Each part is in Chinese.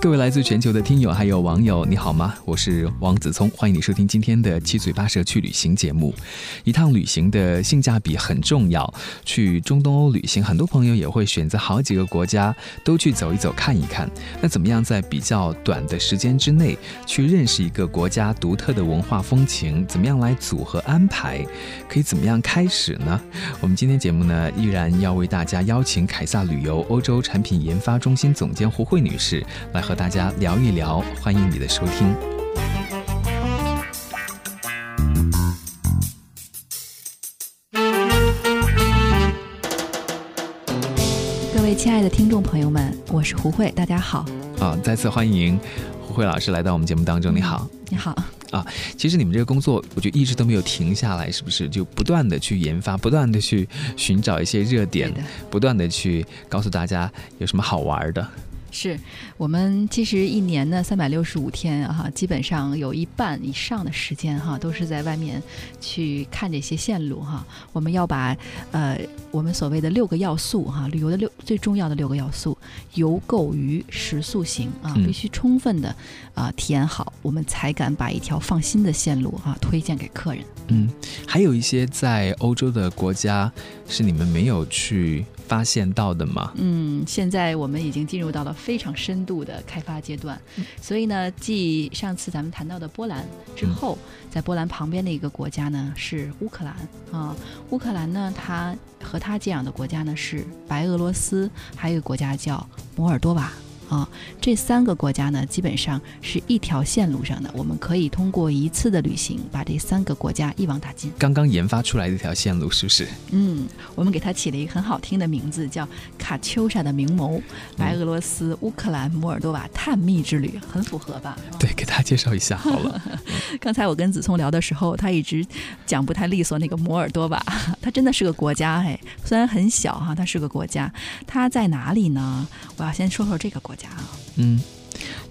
各位来自全球的听友还有网友，你好吗？我是王子聪，欢迎你收听今天的七嘴八舌去旅行节目。一趟旅行的性价比很重要，去中东欧旅行，很多朋友也会选择好几个国家都去走一走、看一看。那怎么样在比较短的时间之内去认识一个国家独特的文化风情？怎么样来组合安排？可以怎么样开始呢？我们今天节目呢，依然要为大家邀请凯撒旅游欧洲产品研发中心总监胡慧女士来。和大家聊一聊，欢迎你的收听。各位亲爱的听众朋友们，我是胡慧，大家好。啊，再次欢迎胡慧老师来到我们节目当中。你好，你好。啊，其实你们这个工作，我觉得一直都没有停下来，是不是？就不断的去研发，不断的去寻找一些热点，不断的去告诉大家有什么好玩的。是我们其实一年呢三百六十五天哈，基本上有一半以上的时间哈都是在外面去看这些线路哈。我们要把呃我们所谓的六个要素哈，旅游的六最重要的六个要素，游购娱食宿行啊，必须充分的啊体验好，我们才敢把一条放心的线路哈推荐给客人。嗯，还有一些在欧洲的国家是你们没有去。发现到的吗？嗯，现在我们已经进入到了非常深度的开发阶段，所以呢，继上次咱们谈到的波兰之后，在波兰旁边的一个国家呢是乌克兰啊。乌克兰呢，它和它接壤的国家呢是白俄罗斯，还有一个国家叫摩尔多瓦。啊，这三个国家呢，基本上是一条线路上的，我们可以通过一次的旅行，把这三个国家一网打尽。刚刚研发出来的一条线路，是不是？嗯，我们给它起了一个很好听的名字，叫卡秋莎的明眸，白俄罗斯、乌克兰、摩尔多瓦探秘之旅，很符合吧？对，给大家介绍一下好了。刚才我跟子聪聊的时候，他一直讲不太利索，那个摩尔多瓦，它真的是个国家哎，虽然很小哈，它是个国家，它在哪里呢？我要先说说这个国。家嗯，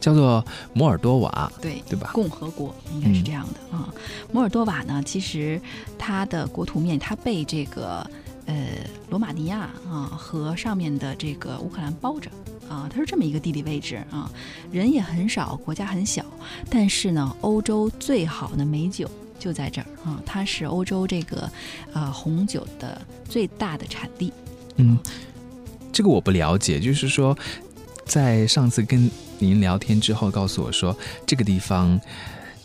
叫做摩尔多瓦，对对吧？共和国应该是这样的啊。摩尔多瓦呢，其实它的国土面，它被这个呃罗马尼亚啊和上面的这个乌克兰包着啊，它是这么一个地理位置啊。人也很少，国家很小，但是呢，欧洲最好的美酒就在这儿啊。它是欧洲这个呃红酒的最大的产地。嗯，这个我不了解，就是说。在上次跟您聊天之后，告诉我说这个地方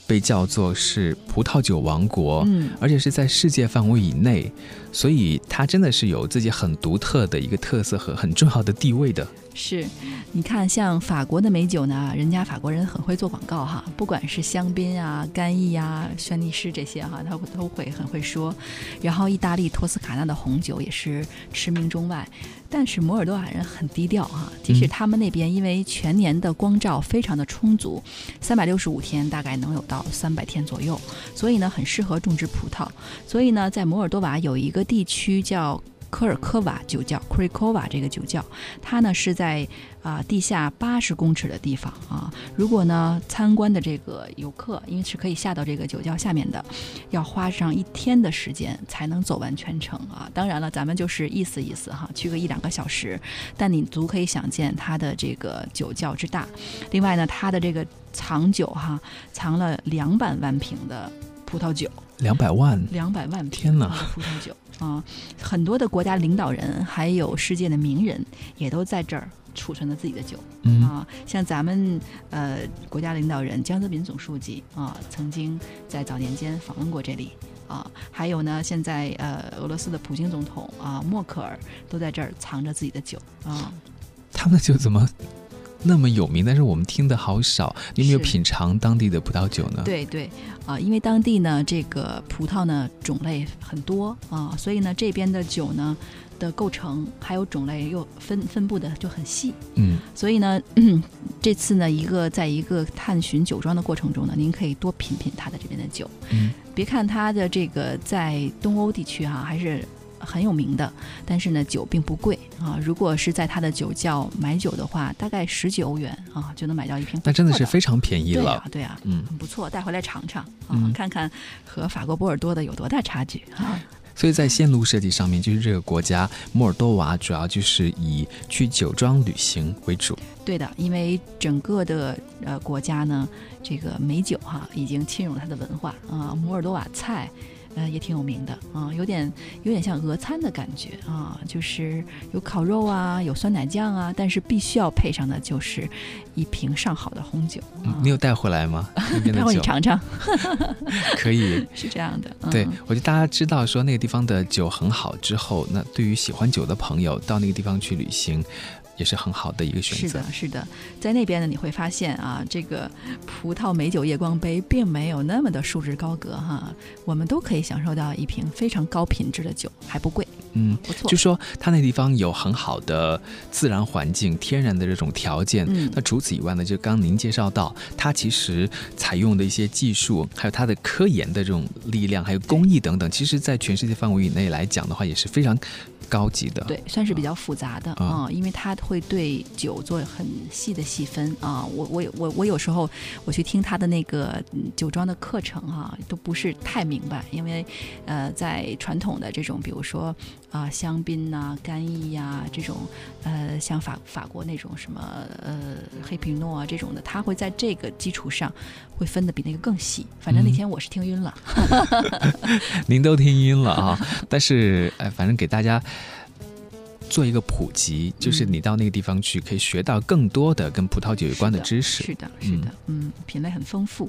被叫做是葡萄酒王国，嗯，而且是在世界范围以内，所以它真的是有自己很独特的一个特色和很重要的地位的。是，你看，像法国的美酒呢，人家法国人很会做广告哈，不管是香槟啊、干邑啊、轩尼诗这些哈，他都会很会说。然后，意大利托斯卡纳的红酒也是驰名中外。但是摩尔多瓦人很低调哈，即使他们那边因为全年的光照非常的充足，三百六十五天大概能有到三百天左右，所以呢，很适合种植葡萄。所以呢，在摩尔多瓦有一个地区叫。科尔科瓦酒窖 k r i k o v a 这个酒窖，它呢是在啊地下八十公尺的地方啊。如果呢参观的这个游客，因为是可以下到这个酒窖下面的，要花上一天的时间才能走完全程啊。当然了，咱们就是意思意思哈，去个一两个小时，但你足可以想见它的这个酒窖之大。另外呢，它的这个藏酒哈，藏了两百万瓶的葡萄酒，两百万，两百万天呐葡萄酒。啊，很多的国家领导人还有世界的名人也都在这儿储存了自己的酒啊。像咱们呃国家领导人江泽民总书记啊，曾经在早年间访问过这里啊。还有呢，现在呃俄罗斯的普京总统啊，默克尔都在这儿藏着自己的酒啊。他们的酒怎么？那么有名，但是我们听的好少。有没有品尝当地的葡萄酒呢？对对，啊，因为当地呢，这个葡萄呢种类很多啊，所以呢，这边的酒呢的构成还有种类又分分布的就很细。嗯，所以呢，这次呢，一个在一个探寻酒庄的过程中呢，您可以多品品它的这边的酒。嗯，别看它的这个在东欧地区哈，还是。很有名的，但是呢酒并不贵啊。如果是在他的酒窖买酒的话，大概十几欧元啊就能买到一瓶。那真的是非常便宜了。对啊，对啊，嗯，很不错，带回来尝尝啊，看看和法国波尔多的有多大差距啊。所以在线路设计上面，就是这个国家摩尔多瓦主要就是以去酒庄旅行为主。对的，因为整个的呃国家呢，这个美酒哈已经侵入了它的文化啊，摩尔多瓦菜。呃，也挺有名的啊，有点有点像俄餐的感觉啊，就是有烤肉啊，有酸奶酱啊，但是必须要配上的就是一瓶上好的红酒。你有带回来吗？待会你尝尝。可以。是这样的。对，我觉得大家知道说那个地方的酒很好之后，那对于喜欢酒的朋友到那个地方去旅行。也是很好的一个选择。是的，是的，在那边呢，你会发现啊，这个葡萄美酒夜光杯并没有那么的束之高阁哈，我们都可以享受到一瓶非常高品质的酒，还不贵。嗯，不错。就说它那地方有很好的自然环境、天然的这种条件。嗯。那除此以外呢，就刚您介绍到，它其实采用的一些技术，还有它的科研的这种力量，还有工艺等等，其实在全世界范围以内来讲的话，也是非常。高级的，对，算是比较复杂的啊，因为他会对酒做很细的细分啊。我我我我有时候我去听他的那个酒庄的课程哈，都不是太明白，因为呃，在传统的这种，比如说啊香槟呐、干邑呀这种，呃，像法法国那种什么呃黑皮诺啊这种的，他会在这个基础上会分的比那个更细。反正那天我是听晕了，您都听晕了啊。但是哎，反正给大家。做一个普及，就是你到那个地方去，可以学到更多的跟葡萄酒有关的知识。是的，是的，嗯，品类很丰富。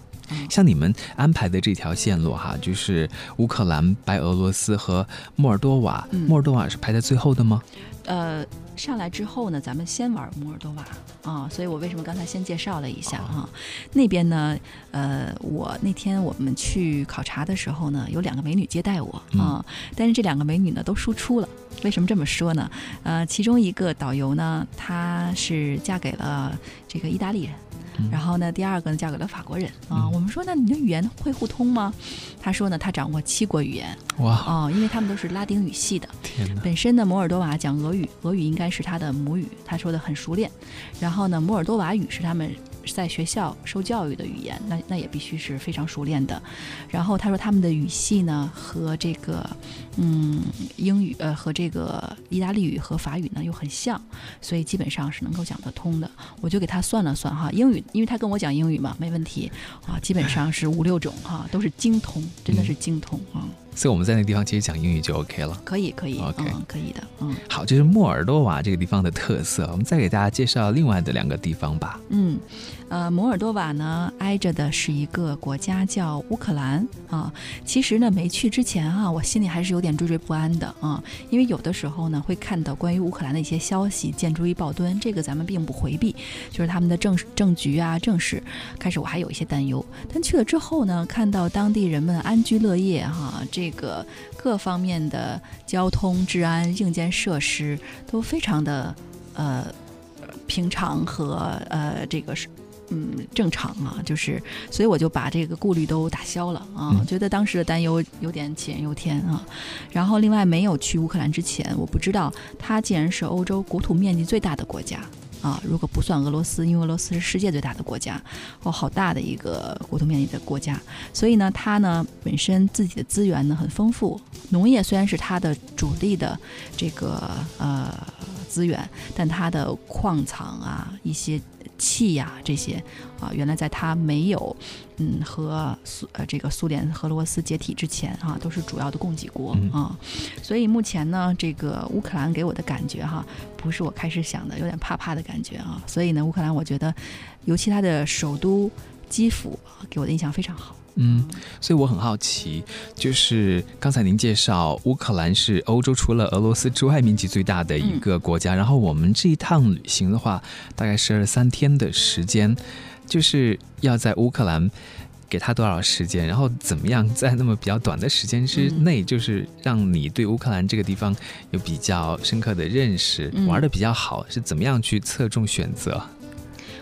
像你们安排的这条线路哈，就是乌克兰、白俄罗斯和莫尔多瓦。莫尔多瓦是排在最后的吗？呃。上来之后呢，咱们先玩摩尔多瓦啊，所以我为什么刚才先介绍了一下啊？那边呢，呃，我那天我们去考察的时候呢，有两个美女接待我啊，但是这两个美女呢都输出了。为什么这么说呢？呃，其中一个导游呢，她是嫁给了这个意大利人。然后呢，第二个呢，嫁给了法国人啊。我们说，那你的语言会互通吗？他说呢，他掌握七国语言。哇！哦，因为他们都是拉丁语系的。天哪！本身呢，摩尔多瓦讲俄语，俄语应该是他的母语，他说的很熟练。然后呢，摩尔多瓦语是他们。在学校受教育的语言，那那也必须是非常熟练的。然后他说他们的语系呢和这个嗯英语呃和这个意大利语和法语呢又很像，所以基本上是能够讲得通的。我就给他算了算哈，英语因为他跟我讲英语嘛，没问题啊，基本上是五六种哈，都是精通，真的是精通啊。所以我们在那个地方其实讲英语就 OK 了，可以可以，OK。可以的，嗯，好，这是莫尔多瓦这个地方的特色，我们再给大家介绍另外的两个地方吧，嗯，呃，摩尔多瓦呢挨着的是一个国家叫乌克兰啊，其实呢没去之前啊，我心里还是有点惴惴不安的啊，因为有的时候呢会看到关于乌克兰的一些消息，见诸于报端，这个咱们并不回避，就是他们的政政局啊政事，开始我还有一些担忧，但去了之后呢，看到当地人们安居乐业哈，这。这个各方面的交通、治安、硬件设施都非常的呃平常和呃这个是嗯正常啊，就是所以我就把这个顾虑都打消了啊，觉得当时的担忧有点杞人忧天啊。然后另外没有去乌克兰之前，我不知道它竟然是欧洲国土面积最大的国家。啊，如果不算俄罗斯，因为俄罗斯是世界最大的国家，哦，好大的一个国土面积的国家，所以呢，它呢本身自己的资源呢很丰富，农业虽然是它的主力的这个呃资源，但它的矿藏啊一些。气呀，这些啊，原来在它没有嗯和苏呃这个苏联和俄罗斯解体之前啊，都是主要的供给国啊。所以目前呢，这个乌克兰给我的感觉哈，不是我开始想的，有点怕怕的感觉啊。所以呢，乌克兰我觉得，尤其它的首都基辅给我的印象非常好。嗯，所以我很好奇，就是刚才您介绍乌克兰是欧洲除了俄罗斯之外面积最大的一个国家，然后我们这一趟旅行的话，大概是二三天的时间，就是要在乌克兰给他多少时间，然后怎么样在那么比较短的时间之内，就是让你对乌克兰这个地方有比较深刻的认识，玩的比较好，是怎么样去侧重选择？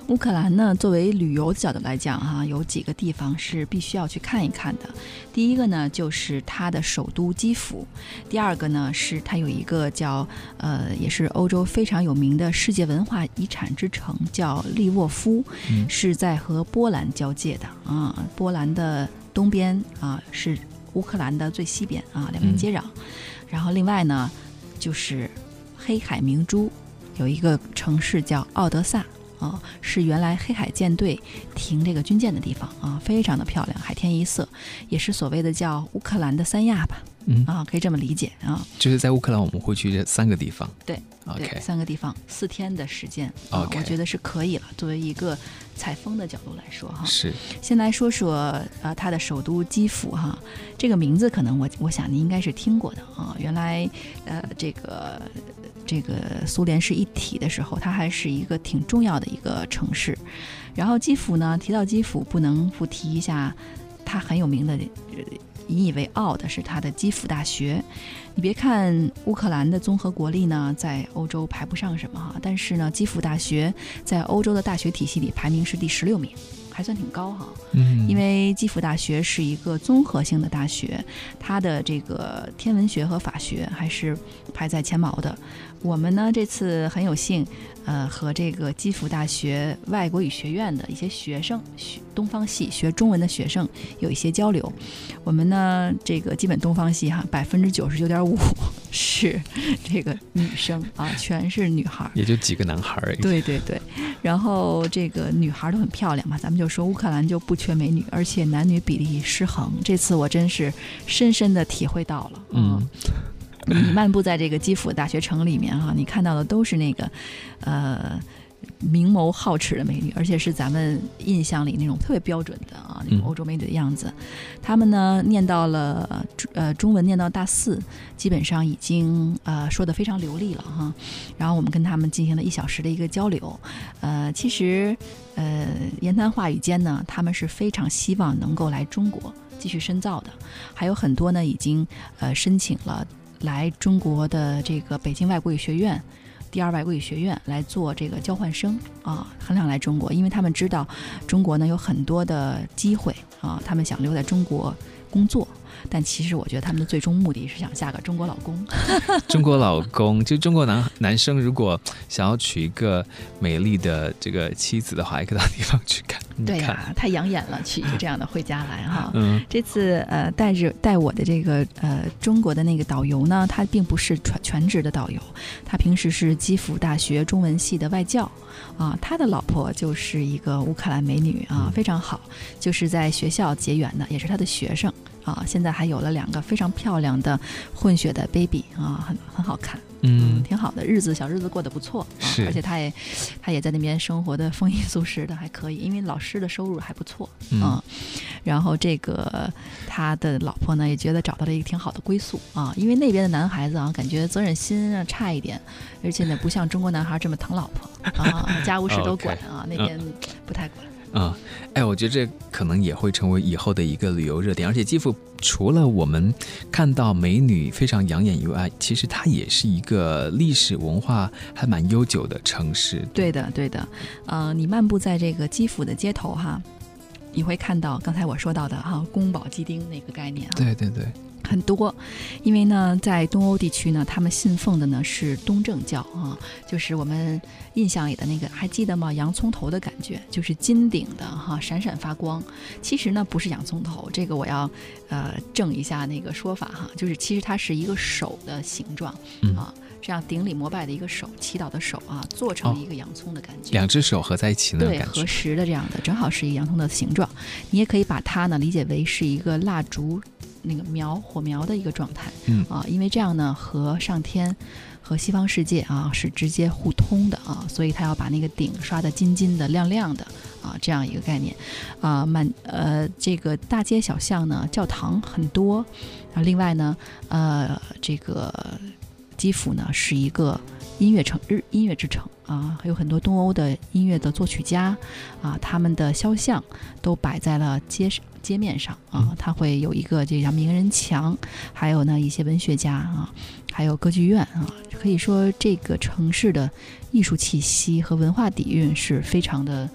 乌克兰呢，作为旅游的角度来讲，哈，有几个地方是必须要去看一看的。第一个呢，就是它的首都基辅；第二个呢，是它有一个叫呃，也是欧洲非常有名的世界文化遗产之城，叫利沃夫，是在和波兰交界的啊。波兰的东边啊，是乌克兰的最西边啊，两边接壤。然后另外呢，就是黑海明珠有一个城市叫奥德萨。啊，是原来黑海舰队停这个军舰的地方啊，非常的漂亮，海天一色，也是所谓的叫乌克兰的三亚吧？嗯啊，可以这么理解啊。就是在乌克兰，我们会去这三个地方。对，OK，三个地方，四天的时间，OK，我觉得是可以了。作为一个采风的角度来说，哈，是。先来说说呃，它的首都基辅哈，这个名字可能我我想您应该是听过的啊。原来呃，这个。这个苏联是一体的时候，它还是一个挺重要的一个城市。然后基辅呢，提到基辅不能不提一下，它很有名的、引以为傲的是它的基辅大学。你别看乌克兰的综合国力呢，在欧洲排不上什么哈，但是呢，基辅大学在欧洲的大学体系里排名是第十六名。还算挺高哈，嗯，因为基辅大学是一个综合性的大学，它的这个天文学和法学还是排在前茅的。我们呢这次很有幸，呃，和这个基辅大学外国语学院的一些学生，学东方系学中文的学生有一些交流。我们呢这个基本东方系哈，百分之九十九点五 是这个女生啊，全是女孩，也就几个男孩而已。对对对，然后这个女孩都很漂亮嘛，咱们就说乌克兰就不缺美女，而且男女比例失衡。这次我真是深深的体会到了，嗯。你漫步在这个基辅大学城里面哈，你看到的都是那个，呃，明眸皓齿的美女，而且是咱们印象里那种特别标准的啊，那种欧洲美女的样子。他们呢，念到了呃中文，念到大四，基本上已经呃说的非常流利了哈。然后我们跟他们进行了一小时的一个交流，呃，其实呃言谈话语间呢，他们是非常希望能够来中国继续深造的，还有很多呢已经呃申请了。来中国的这个北京外国语学院，第二外国语学院来做这个交换生啊，很想来中国，因为他们知道中国呢有很多的机会啊，他们想留在中国工作。但其实我觉得他们的最终目的是想嫁个中国老公。中国老公，就中国男男生如果想要娶一个美丽的这个妻子的话，也可以到地方去看。对呀，太养眼了，娶一个这样的回家来哈。嗯，这次呃带着带我的这个呃中国的那个导游呢，他并不是全全职的导游，他平时是基辅大学中文系的外教啊。他的老婆就是一个乌克兰美女啊，非常好，就是在学校结缘的，也是他的学生。啊，现在还有了两个非常漂亮的混血的 baby 啊，很很好看，嗯，挺好的，日子小日子过得不错，是，而且他也他也在那边生活的丰衣足食的，还可以，因为老师的收入还不错啊。然后这个他的老婆呢，也觉得找到了一个挺好的归宿啊，因为那边的男孩子啊，感觉责任心啊差一点，而且呢，不像中国男孩这么疼老婆 啊，家务事都管啊，那边不太管。嗯，哎，我觉得这可能也会成为以后的一个旅游热点。而且基辅除了我们看到美女非常养眼以外，其实它也是一个历史文化还蛮悠久的城市。对的，对的。呃，你漫步在这个基辅的街头哈，你会看到刚才我说到的哈宫保鸡丁那个概念啊。对对对。很多，因为呢，在东欧地区呢，他们信奉的呢是东正教啊，就是我们印象里的那个，还记得吗？洋葱头的感觉，就是金顶的哈，闪闪发光。其实呢，不是洋葱头，这个我要呃正一下那个说法哈，就是其实它是一个手的形状啊，这样顶礼膜拜的一个手，祈祷的手啊，做成一个洋葱的感觉，两只手合在一起对，合十的这样的，正好是一个洋葱的形状。你也可以把它呢理解为是一个蜡烛。那个苗火苗的一个状态，嗯啊，因为这样呢，和上天和西方世界啊是直接互通的啊，所以他要把那个顶刷得金金的、亮亮的啊，这样一个概念啊，满呃这个大街小巷呢，教堂很多啊，另外呢，呃这个。基辅呢是一个音乐城，日音乐之城啊，还有很多东欧的音乐的作曲家啊，他们的肖像都摆在了街上。街面上啊，它会有一个这叫名人墙，还有呢一些文学家啊，还有歌剧院啊，可以说这个城市的艺术气息和文化底蕴是非常的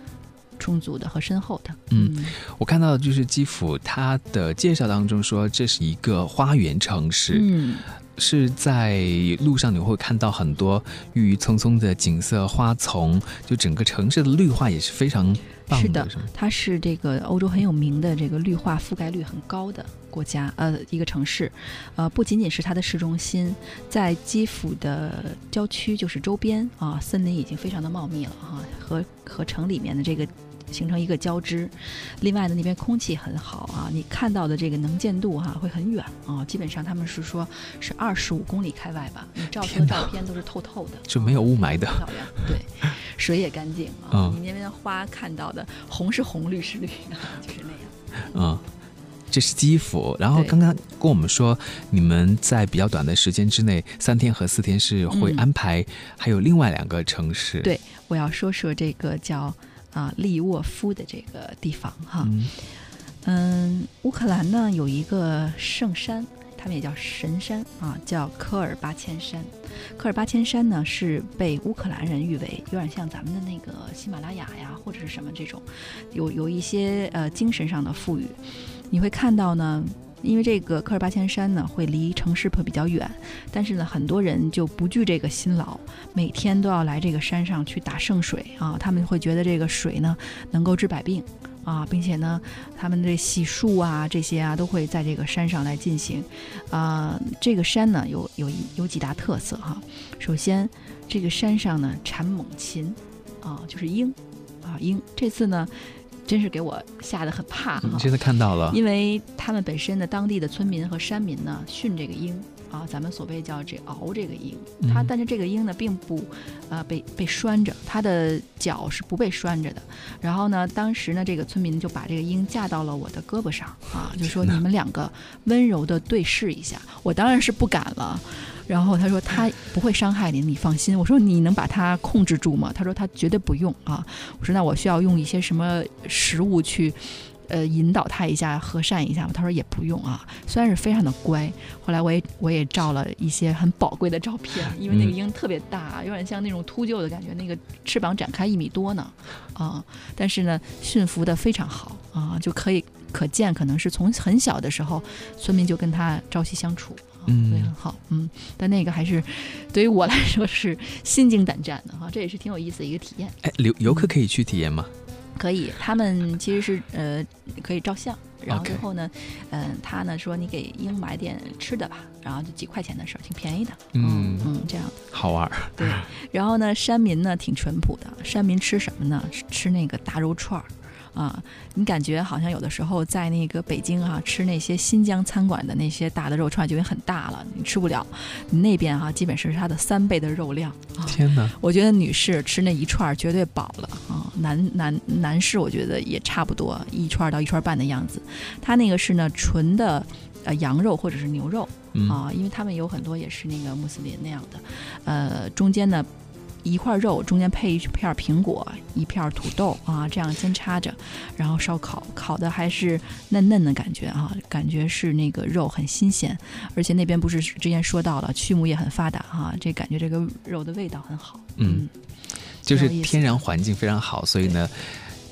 充足的和深厚的。嗯，我看到就是基辅，它的介绍当中说这是一个花园城市。嗯。是在路上你会看到很多郁郁葱葱的景色、花丛，就整个城市的绿化也是非常棒的。是的，它是这个欧洲很有名的这个绿化覆盖率很高的国家，呃，一个城市。呃，不仅仅是它的市中心，在基辅的郊区，就是周边啊，森林已经非常的茂密了哈，和和城里面的这个。形成一个交织，另外呢，那边空气很好啊，你看到的这个能见度哈会很远啊，基本上他们是说是二十五公里开外吧，你照出的照片都是透透的，就没有雾霾的，漂亮，对，水也干净啊，你那边的花看到的红是红，绿是绿，就是那样。嗯，这是基辅，然后刚刚跟我们说，你们在比较短的时间之内，三天和四天是会安排，还有另外两个城市。对，我要说说这个叫。啊，利沃夫的这个地方哈，嗯，乌克兰呢有一个圣山，他们也叫神山啊，叫科尔巴千山。科尔巴千山呢是被乌克兰人誉为有点像咱们的那个喜马拉雅呀，或者是什么这种，有有一些呃精神上的赋予。你会看到呢。因为这个科尔巴千山呢，会离城市会比较远，但是呢，很多人就不惧这个辛劳，每天都要来这个山上去打圣水啊。他们会觉得这个水呢能够治百病啊，并且呢，他们的洗漱啊这些啊都会在这个山上来进行。啊，这个山呢有有有几大特色哈。首先，这个山上呢产猛禽啊，就是鹰啊鹰。这次呢。真是给我吓得很怕哈！现在看到了，因为他们本身的当地的村民和山民呢训这个鹰啊，咱们所谓叫这熬这个鹰，它但是这个鹰呢并不呃被被拴着，它的脚是不被拴着的。然后呢，当时呢这个村民就把这个鹰架到了我的胳膊上啊，就说你们两个温柔的对视一下。我当然是不敢了。然后他说他不会伤害您，你放心。我说你能把它控制住吗？他说他绝对不用啊。我说那我需要用一些什么食物去，呃，引导他一下，和善一下吗？他说也不用啊。虽然是非常的乖。后来我也我也照了一些很宝贵的照片，因为那个鹰特别大，有点像那种秃鹫的感觉，那个翅膀展开一米多呢，啊，但是呢驯服的非常好啊，就可以可见可能是从很小的时候村民就跟他朝夕相处。嗯，对，很好，嗯，但那个还是对于我来说是心惊胆战的哈，这也是挺有意思的一个体验。哎，游游客可以去体验吗？可以，他们其实是呃可以照相，然后之后呢，嗯，他呢说你给鹰买点吃的吧，然后就几块钱的事儿，挺便宜的，嗯嗯，这样好玩。对，然后呢，山民呢挺淳朴的，山民吃什么呢？吃那个大肉串儿。啊，你感觉好像有的时候在那个北京啊，吃那些新疆餐馆的那些大的肉串就已经很大了，你吃不了。你那边哈，基本是它的三倍的肉量。天哪！我觉得女士吃那一串绝对饱了啊，男男男士我觉得也差不多一串到一串半的样子。它那个是呢纯的呃羊肉或者是牛肉啊，因为他们有很多也是那个穆斯林那样的，呃中间呢。一块肉中间配一片苹果，一片土豆啊，这样煎插着，然后烧烤，烤的还是嫩嫩的感觉啊，感觉是那个肉很新鲜，而且那边不是之前说到了畜牧业很发达哈，这感觉这个肉的味道很好，嗯，就是天然环境非常好，所以呢。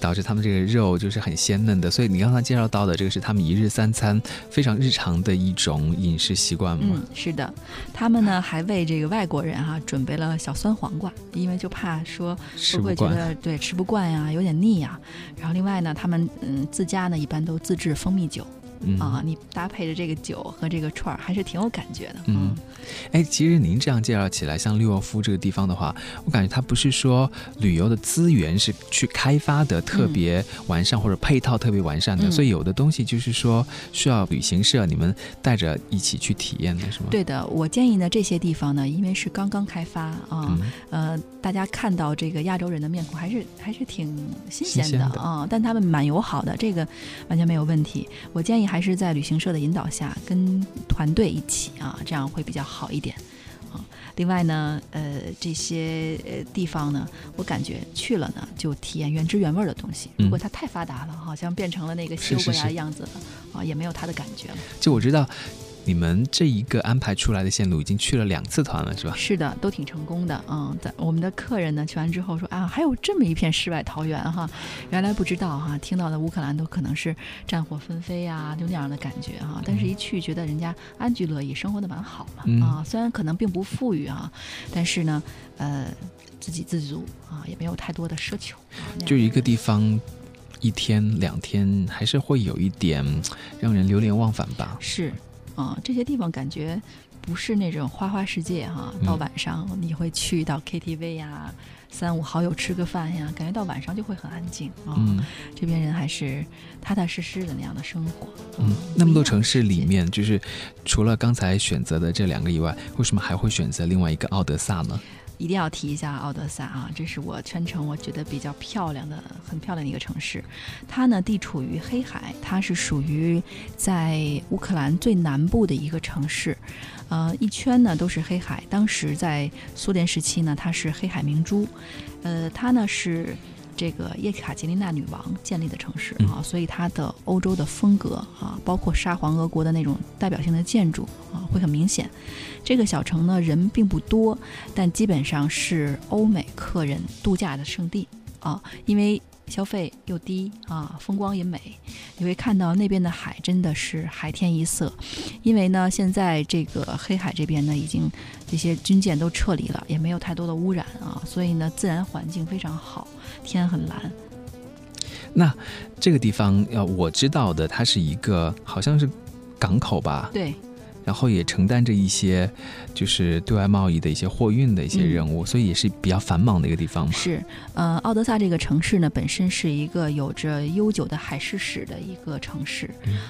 导致他们这个肉就是很鲜嫩的，所以你刚才介绍到的这个是他们一日三餐非常日常的一种饮食习惯吗？嗯，是的，他们呢还为这个外国人哈准备了小酸黄瓜，因为就怕说会不会觉得对吃不惯呀，有点腻呀。然后另外呢，他们嗯自家呢一般都自制蜂蜜酒。啊，你搭配着这个酒和这个串儿，还是挺有感觉的。嗯，哎，其实您这样介绍起来，像利沃夫这个地方的话，我感觉它不是说旅游的资源是去开发的特别完善或者配套特别完善的，所以有的东西就是说需要旅行社你们带着一起去体验的是吗？对的，我建议呢，这些地方呢，因为是刚刚开发啊，呃，大家看到这个亚洲人的面孔还是还是挺新鲜的啊，但他们蛮友好的，这个完全没有问题。我建议还是在旅行社的引导下，跟团队一起啊，这样会比较好一点啊。另外呢，呃，这些呃地方呢，我感觉去了呢，就体验原汁原味的东西。如果它太发达了，好像变成了那个西欧国家的样子了啊，也没有它的感觉了。就我知道。你们这一个安排出来的线路已经去了两次团了，是吧？是的，都挺成功的。嗯，在我们的客人呢去完之后说啊，还有这么一片世外桃源哈，原来不知道哈，听到的乌克兰都可能是战火纷飞啊，就那样的感觉哈。但是一去觉得人家安居乐业，生活的蛮好嘛啊，虽然可能并不富裕啊，但是呢，呃，自给自足啊，也没有太多的奢求。就一个地方，一天两天还是会有一点让人流连忘返吧？是。啊，这些地方感觉不是那种花花世界哈。到晚上你会去到 KTV 呀，三五好友吃个饭呀，感觉到晚上就会很安静啊。这边人还是踏踏实实的那样的生活。嗯，那么多城市里面，就是除了刚才选择的这两个以外，为什么还会选择另外一个奥德萨呢？一定要提一下奥德萨啊，这是我全程我觉得比较漂亮的、很漂亮的一个城市。它呢地处于黑海，它是属于在乌克兰最南部的一个城市。呃，一圈呢都是黑海。当时在苏联时期呢，它是黑海明珠。呃，它呢是。这个叶卡捷琳娜女王建立的城市啊，所以它的欧洲的风格啊，包括沙皇俄国的那种代表性的建筑啊，会很明显。这个小城呢，人并不多，但基本上是欧美客人度假的圣地啊，因为。消费又低啊，风光也美，你会看到那边的海真的是海天一色。因为呢，现在这个黑海这边呢，已经这些军舰都撤离了，也没有太多的污染啊，所以呢，自然环境非常好，天很蓝。那这个地方，要我知道的，它是一个好像是港口吧？对。然后也承担着一些，就是对外贸易的一些货运的一些任务，所以也是比较繁忙的一个地方嘛。是，呃，奥德萨这个城市呢，本身是一个有着悠久的海事史的一个城市，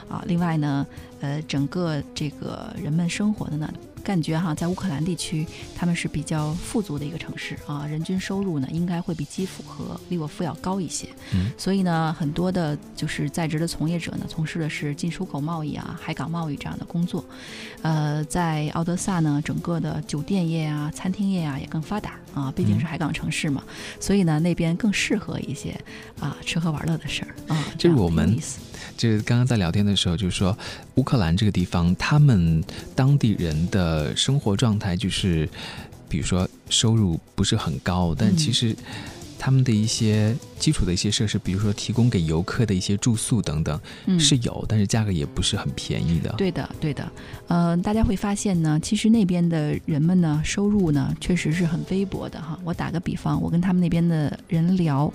啊，另外呢，呃，整个这个人们生活的呢。感觉哈，在乌克兰地区，他们是比较富足的一个城市啊，人均收入呢应该会比基辅和利沃夫要高一些。嗯，所以呢，很多的就是在职的从业者呢，从事的是进出口贸易啊、海港贸易这样的工作。呃，在奥德萨呢，整个的酒店业啊、餐厅业啊也更发达啊，毕竟是海港城市嘛，所以呢，那边更适合一些啊吃喝玩乐的事儿啊。这是我们。就是刚刚在聊天的时候，就是说乌克兰这个地方，他们当地人的生活状态就是，比如说收入不是很高，但其实。他们的一些基础的一些设施，比如说提供给游客的一些住宿等等，是有，但是价格也不是很便宜的。对的，对的。呃，大家会发现呢，其实那边的人们呢，收入呢，确实是很微薄的哈。我打个比方，我跟他们那边的人聊，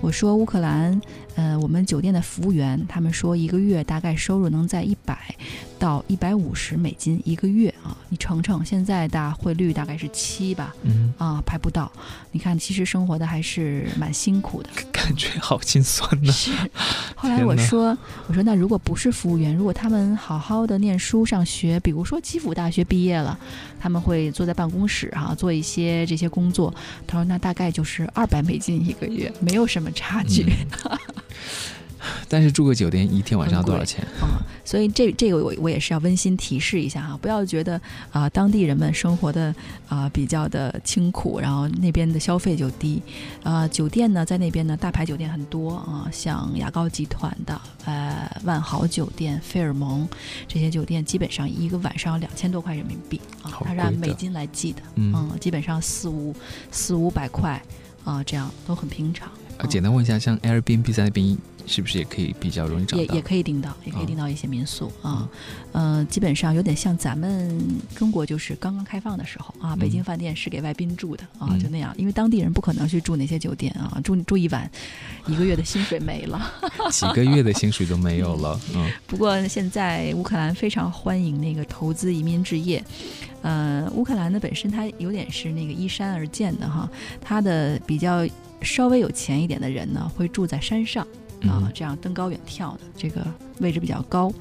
我说乌克兰，呃，我们酒店的服务员，他们说一个月大概收入能在一百到一百五十美金一个月啊。你乘乘，现在的汇率大概是七吧，嗯啊，排不到。你看，其实生活的还是。是蛮辛苦的，感觉好心酸呢。是，后来我说，我说那如果不是服务员，如果他们好好的念书上学，比如说基辅大学毕业了，他们会坐在办公室哈做一些这些工作。他说那大概就是二百美金一个月，没有什么差距。但是住个酒店一天晚上要多少钱啊？所以这这个我我也是要温馨提示一下哈，不要觉得啊当地人们生活的啊比较的清苦，然后那边的消费就低。啊，酒店呢在那边呢大牌酒店很多啊，像雅高集团的呃万豪酒店、费尔蒙这些酒店，基本上一个晚上要两千多块人民币啊，它是按美金来计的，嗯，基本上四五四五百块啊，这样都很平常。简单问一下，像 Airbnb 在那边。是不是也可以比较容易找到？也也可以订到，也可以订到一些民宿啊。嗯，基本上有点像咱们中国，就是刚刚开放的时候啊，北京饭店是给外宾住的啊，就那样，因为当地人不可能去住那些酒店啊，住住一晚，一个月的薪水没了，几个月的薪水都没有了。嗯。不过现在乌克兰非常欢迎那个投资移民置业，呃，乌克兰呢本身它有点是那个依山而建的哈，它的比较稍微有钱一点的人呢，会住在山上。啊，这样登高远眺的这个位置比较高，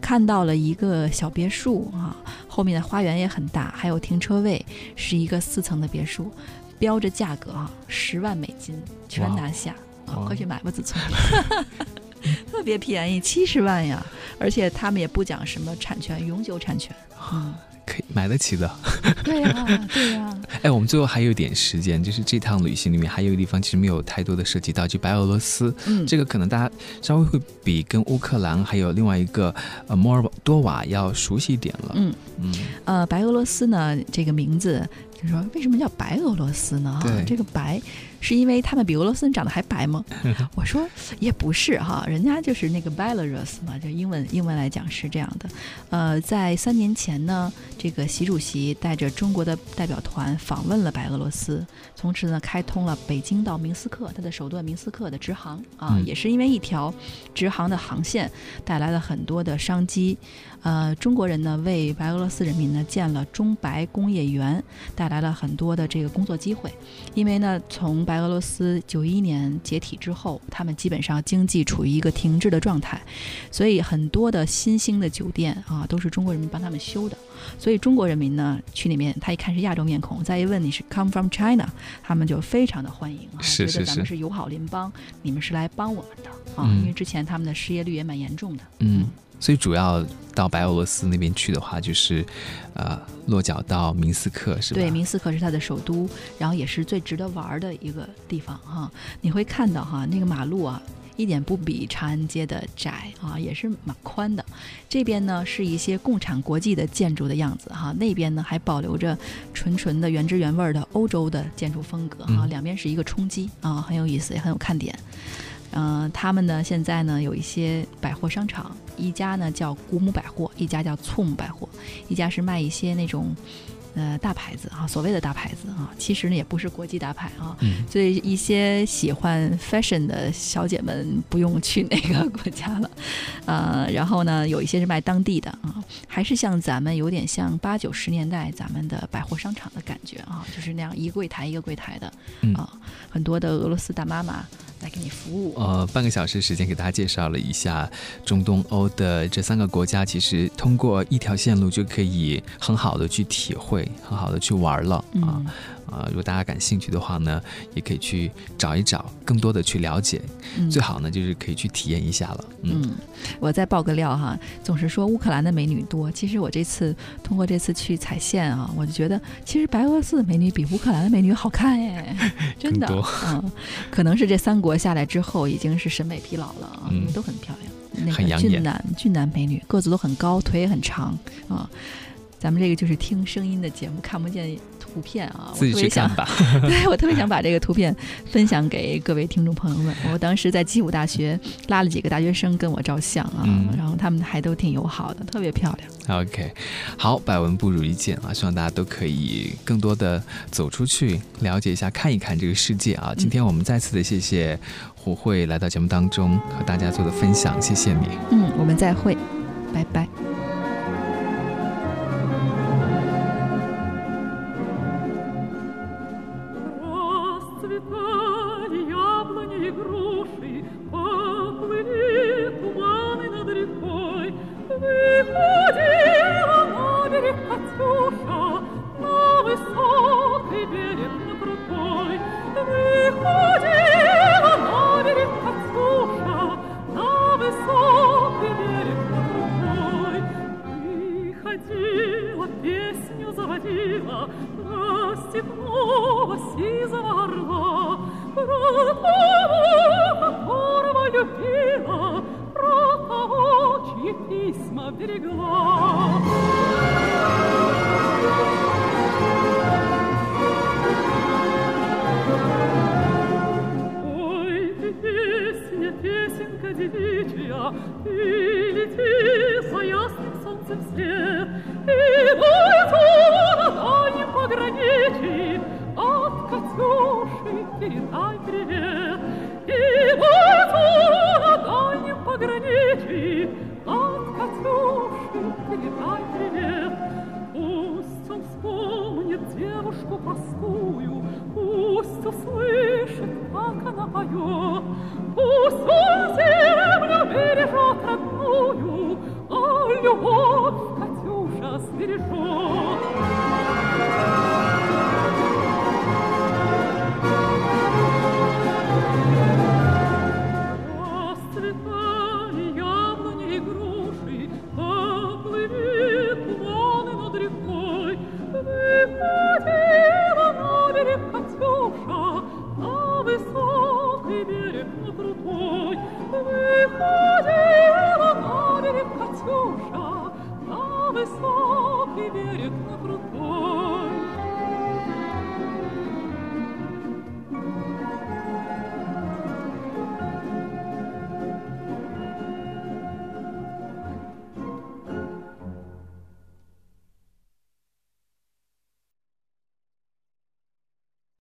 看到了一个小别墅啊，后面的花园也很大，还有停车位，是一个四层的别墅，标着价格啊，十万美金全拿下啊，快去买吧，子聪，特别便宜，七十万呀，而且他们也不讲什么产权，永久产权，嗯。可以买得起的。对呀，对呀。哎，我们最后还有一点时间，就是这趟旅行里面还有一个地方其实没有太多的涉及到，就白俄罗斯。嗯，这个可能大家稍微会比跟乌克兰还有另外一个呃摩尔多瓦要熟悉一点了。嗯嗯，呃，白俄罗斯呢这个名字。就说为什么叫白俄罗斯呢？哈，这个白是因为他们比俄罗斯人长得还白吗？我说也不是哈，人家就是那个 Belarus 嘛，就英文英文来讲是这样的。呃，在三年前呢，这个习主席带着中国的代表团访问了白俄罗斯，从此呢开通了北京到明斯克，它的首段明斯克的直航啊，也是因为一条直航的航线带来了很多的商机。呃，中国人呢为白俄罗斯人民呢建了中白工业园，带来了很多的这个工作机会。因为呢，从白俄罗斯九一年解体之后，他们基本上经济处于一个停滞的状态，所以很多的新兴的酒店啊都是中国人民帮他们修的。所以中国人民呢去里面，他一看是亚洲面孔，再一问你是 come from China，他们就非常的欢迎啊，觉得咱们是友好邻邦，你们是来帮我们的啊，因为之前他们的失业率也蛮严重的。嗯。所以主要到白俄罗斯那边去的话，就是，呃，落脚到明斯克是吧？对，明斯克是它的首都，然后也是最值得玩的一个地方哈。你会看到哈，那个马路啊，一点不比长安街的窄啊，也是蛮宽的。这边呢是一些共产国际的建筑的样子哈，那边呢还保留着纯纯的原汁原味的欧洲的建筑风格哈。两边是一个冲击啊，很有意思，也很有看点。嗯，他们呢现在呢有一些百货商场，一家呢叫古姆百货，一家叫醋姆百货，一家是卖一些那种。呃，大牌子啊，所谓的大牌子啊，其实呢也不是国际大牌啊，所以一些喜欢 fashion 的小姐们不用去那个国家了，呃，然后呢，有一些是卖当地的啊，还是像咱们有点像八九十年代咱们的百货商场的感觉啊，就是那样一柜台一个柜台的啊，很多的俄罗斯大妈妈来给你服务。呃，半个小时时间给大家介绍了一下中东欧的这三个国家，其实通过一条线路就可以很好的去体会。很好的去玩了啊啊！如果大家感兴趣的话呢，也可以去找一找，更多的去了解。最好呢就是可以去体验一下了。嗯，我再爆个料哈，总是说乌克兰的美女多，其实我这次通过这次去踩线啊，我就觉得其实白俄罗斯的美女比乌克兰的美女好看哎，真的。嗯，可能是这三国下来之后已经是审美疲劳了啊，都很漂亮，那个俊男俊男美女个子都很高，腿也很长啊。咱们这个就是听声音的节目，看不见图片啊。自己去想吧。对我特别想把这个图片分享给各位听众朋友们。我当时在基武大学拉了几个大学生跟我照相啊，然后他们还都挺友好的，特别漂亮。OK，好，百闻不如一见啊！希望大家都可以更多的走出去，了解一下，看一看这个世界啊！今天我们再次的谢谢胡慧来到节目当中和大家做的分享，谢谢你。嗯，我们再会，拜拜。